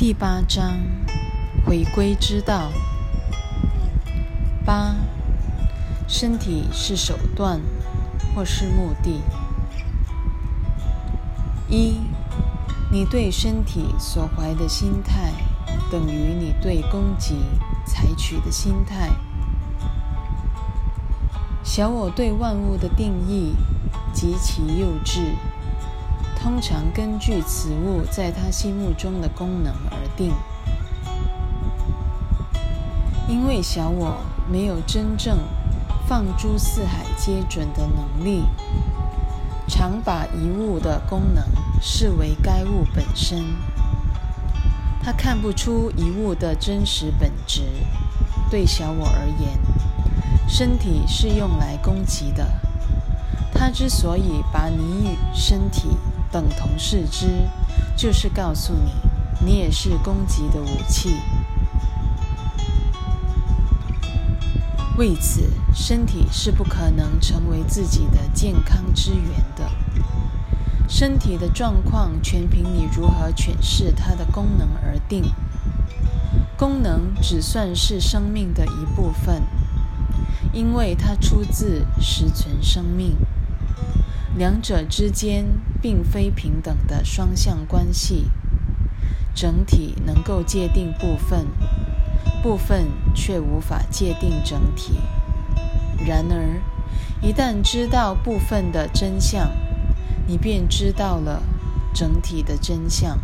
第八章，回归之道。八，身体是手段，或是目的。一，你对身体所怀的心态，等于你对攻击采取的心态。小我对万物的定义极其幼稚。通常根据此物在他心目中的功能而定，因为小我没有真正放诸四海皆准的能力，常把一物的功能视为该物本身，他看不出一物的真实本质。对小我而言，身体是用来攻击的。他之所以把你与身体等同视之，就是告诉你，你也是攻击的武器。为此，身体是不可能成为自己的健康之源的。身体的状况全凭你如何诠释它的功能而定。功能只算是生命的一部分，因为它出自实存生命。两者之间并非平等的双向关系，整体能够界定部分，部分却无法界定整体。然而，一旦知道部分的真相，你便知道了整体的真相。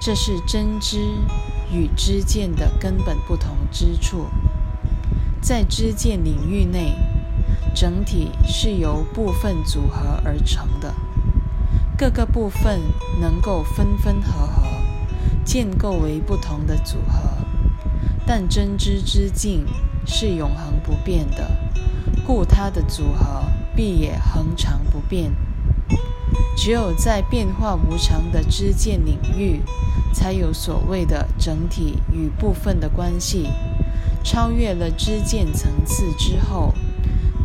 这是真知与知见的根本不同之处，在知见领域内。整体是由部分组合而成的，各个部分能够分分合合，建构为不同的组合。但真知之境是永恒不变的，故它的组合必也恒常不变。只有在变化无常的知见领域，才有所谓的整体与部分的关系。超越了知见层次之后。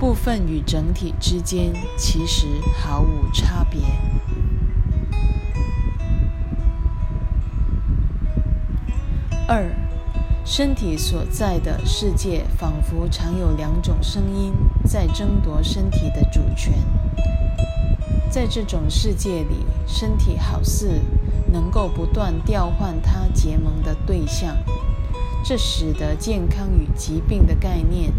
部分与整体之间其实毫无差别。二，身体所在的世界仿佛常有两种声音在争夺身体的主权。在这种世界里，身体好似能够不断调换它结盟的对象。这使得健康与疾病的概念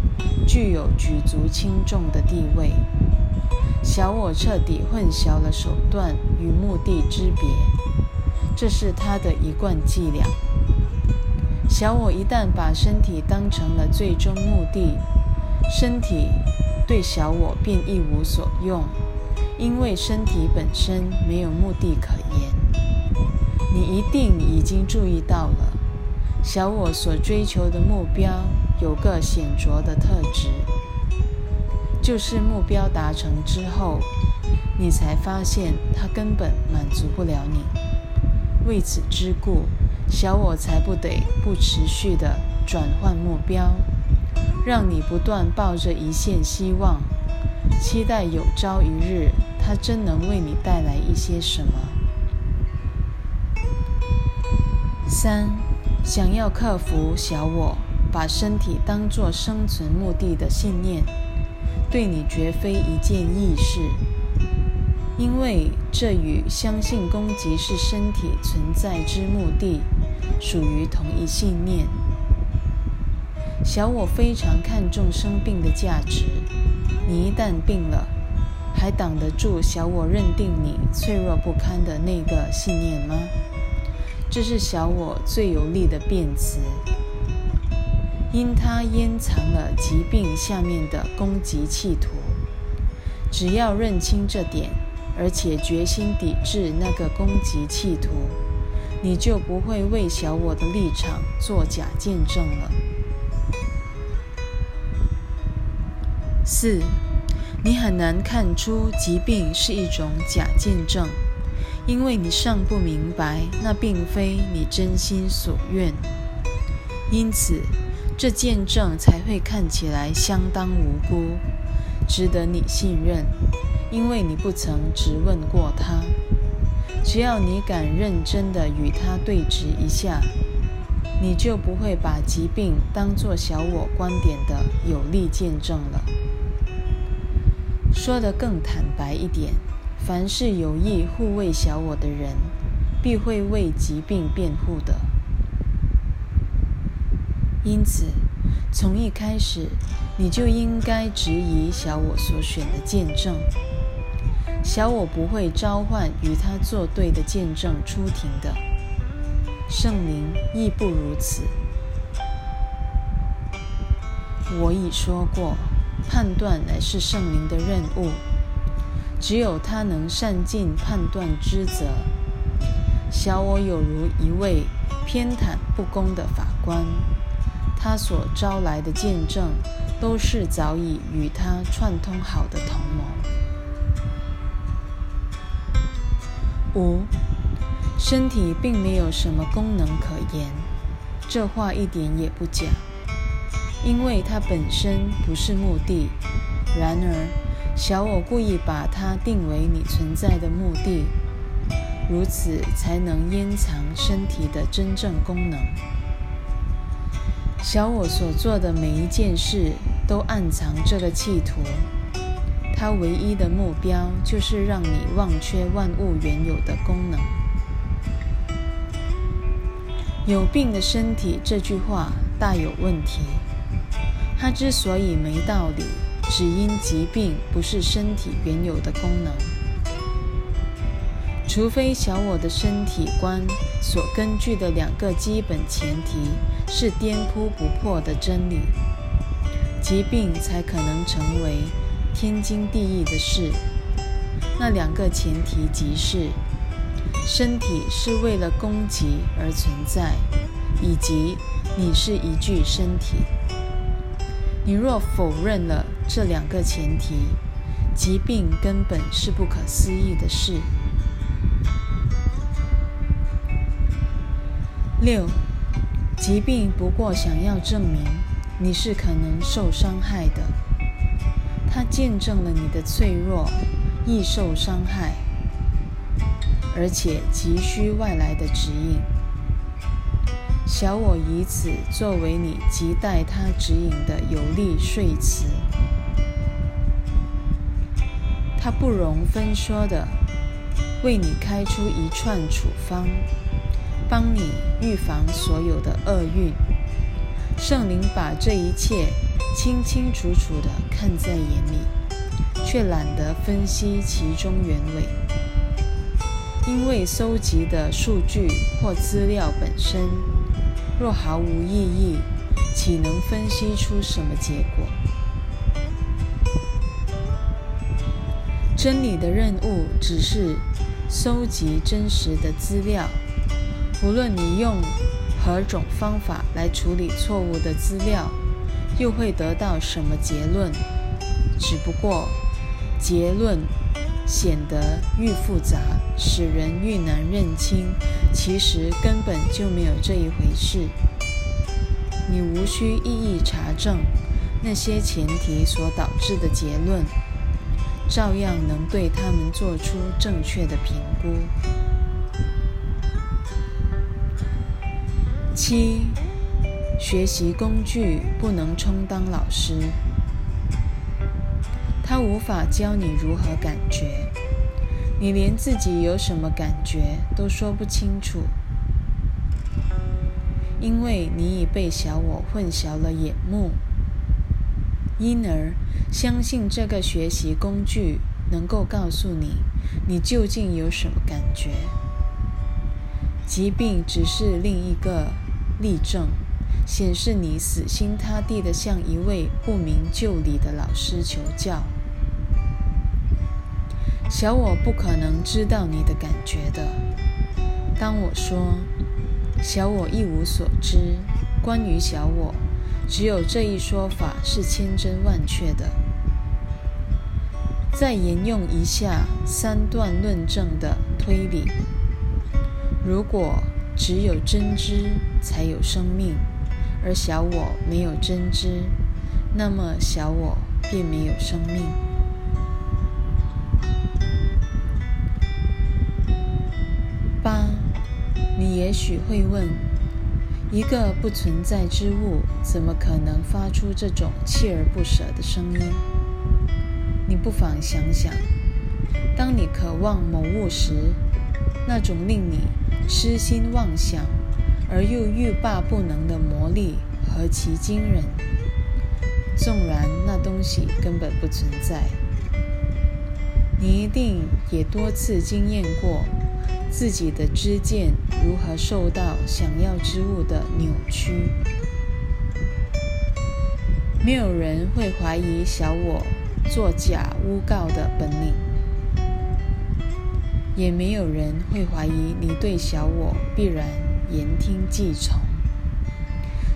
具有举足轻重的地位。小我彻底混淆了手段与目的之别，这是他的一贯伎俩。小我一旦把身体当成了最终目的，身体对小我便一无所用，因为身体本身没有目的可言。你一定已经注意到了。小我所追求的目标有个显著的特质，就是目标达成之后，你才发现它根本满足不了你。为此之故，小我才不得不持续的转换目标，让你不断抱着一线希望，期待有朝一日它真能为你带来一些什么。三。想要克服小我把身体当作生存目的的信念，对你绝非一件易事，因为这与相信攻击是身体存在之目的属于同一信念。小我非常看重生病的价值，你一旦病了，还挡得住小我认定你脆弱不堪的那个信念吗？这是小我最有力的辩词，因它掩藏了疾病下面的攻击企图。只要认清这点，而且决心抵制那个攻击企图，你就不会为小我的立场做假见证了。四，你很难看出疾病是一种假见证。因为你尚不明白，那并非你真心所愿，因此这见证才会看起来相当无辜，值得你信任。因为你不曾质问过他，只要你敢认真的与他对峙一下，你就不会把疾病当作小我观点的有力见证了。说得更坦白一点，凡是有意护卫小我的人，必会为疾病辩护的。因此，从一开始，你就应该质疑小我所选的见证。小我不会召唤与他作对的见证出庭的，圣灵亦不如此。我已说过，判断乃是圣灵的任务，只有他能善尽判断之责。小我有如一位偏袒不公的法官，他所招来的见证都是早已与他串通好的同谋。五，身体并没有什么功能可言，这话一点也不假，因为它本身不是目的。然而，小我故意把它定为你存在的目的，如此才能掩藏身体的真正功能。小我所做的每一件事，都暗藏这个企图。它唯一的目标就是让你忘却万物原有的功能。有病的身体这句话大有问题。它之所以没道理，只因疾病不是身体原有的功能。除非小我的身体观所根据的两个基本前提是颠扑不破的真理，疾病才可能成为。天经地义的事，那两个前提即是：身体是为了供给而存在，以及你是一具身体。你若否认了这两个前提，疾病根本是不可思议的事。六，疾病不过想要证明你是可能受伤害的。它见证了你的脆弱，易受伤害，而且急需外来的指引。小我以此作为你亟待他指引的有力说辞。他不容分说的为你开出一串处方，帮你预防所有的厄运。圣灵把这一切。清清楚楚地看在眼里，却懒得分析其中原委，因为搜集的数据或资料本身若毫无意义，岂能分析出什么结果？真理的任务只是搜集真实的资料，无论你用何种方法来处理错误的资料。又会得到什么结论？只不过结论显得愈复杂，使人愈难认清。其实根本就没有这一回事。你无需一一查证那些前提所导致的结论，照样能对他们做出正确的评估。七。学习工具不能充当老师，他无法教你如何感觉，你连自己有什么感觉都说不清楚，因为你已被小我混淆了眼目，因而相信这个学习工具能够告诉你你究竟有什么感觉。疾病只是另一个例证。显示你死心塌地的向一位不明就里的老师求教。小我不可能知道你的感觉的。当我说小我一无所知，关于小我，只有这一说法是千真万确的。再沿用一下三段论证的推理：如果只有真知才有生命。而小我没有真知，那么小我便没有生命。八你也许会问：一个不存在之物，怎么可能发出这种锲而不舍的声音？你不妨想想，当你渴望某物时，那种令你痴心妄想而又欲罢不能的魔力何其惊人！纵然那东西根本不存在，你一定也多次经验过自己的知见如何受到想要之物的扭曲。没有人会怀疑小我作假诬告的本领，也没有人会怀疑你对小我必然言听计从。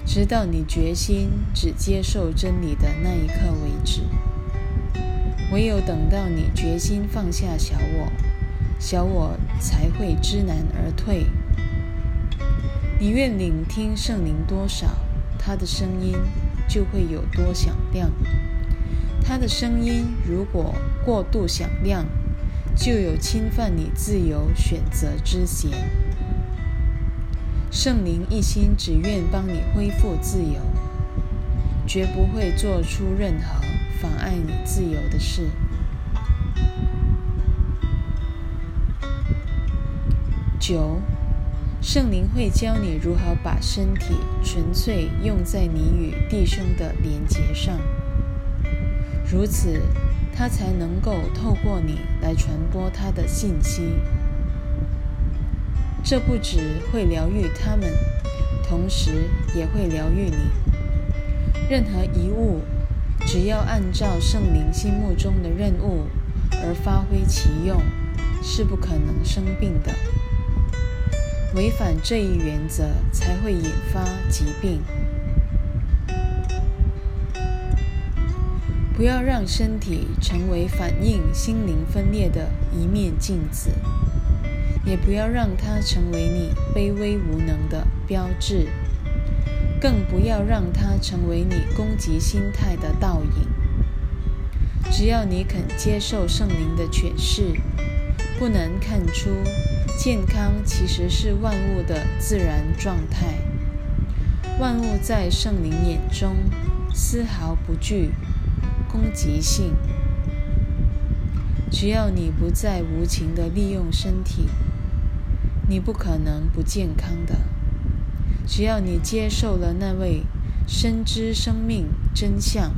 直到你决心只接受真理的那一刻为止。唯有等到你决心放下小我，小我才会知难而退。你愿聆听圣灵多少，他的声音就会有多响亮。他的声音如果过度响亮，就有侵犯你自由选择之嫌。圣灵一心只愿帮你恢复自由，绝不会做出任何妨碍你自由的事。九，圣灵会教你如何把身体纯粹用在你与弟兄的连结上，如此他才能够透过你来传播他的信息。这不只会疗愈他们，同时也会疗愈你。任何一物，只要按照圣灵心目中的任务而发挥其用，是不可能生病的。违反这一原则，才会引发疾病。不要让身体成为反映心灵分裂的一面镜子。也不要让它成为你卑微无能的标志，更不要让它成为你攻击心态的倒影。只要你肯接受圣灵的诠释，不难看出，健康其实是万物的自然状态。万物在圣灵眼中丝毫不具攻击性。只要你不再无情地利用身体。你不可能不健康的。只要你接受了那位深知生命真相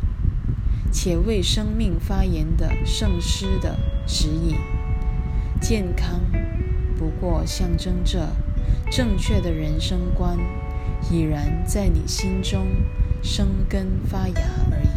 且为生命发言的圣师的指引，健康不过象征着正确的人生观已然在你心中生根发芽而已。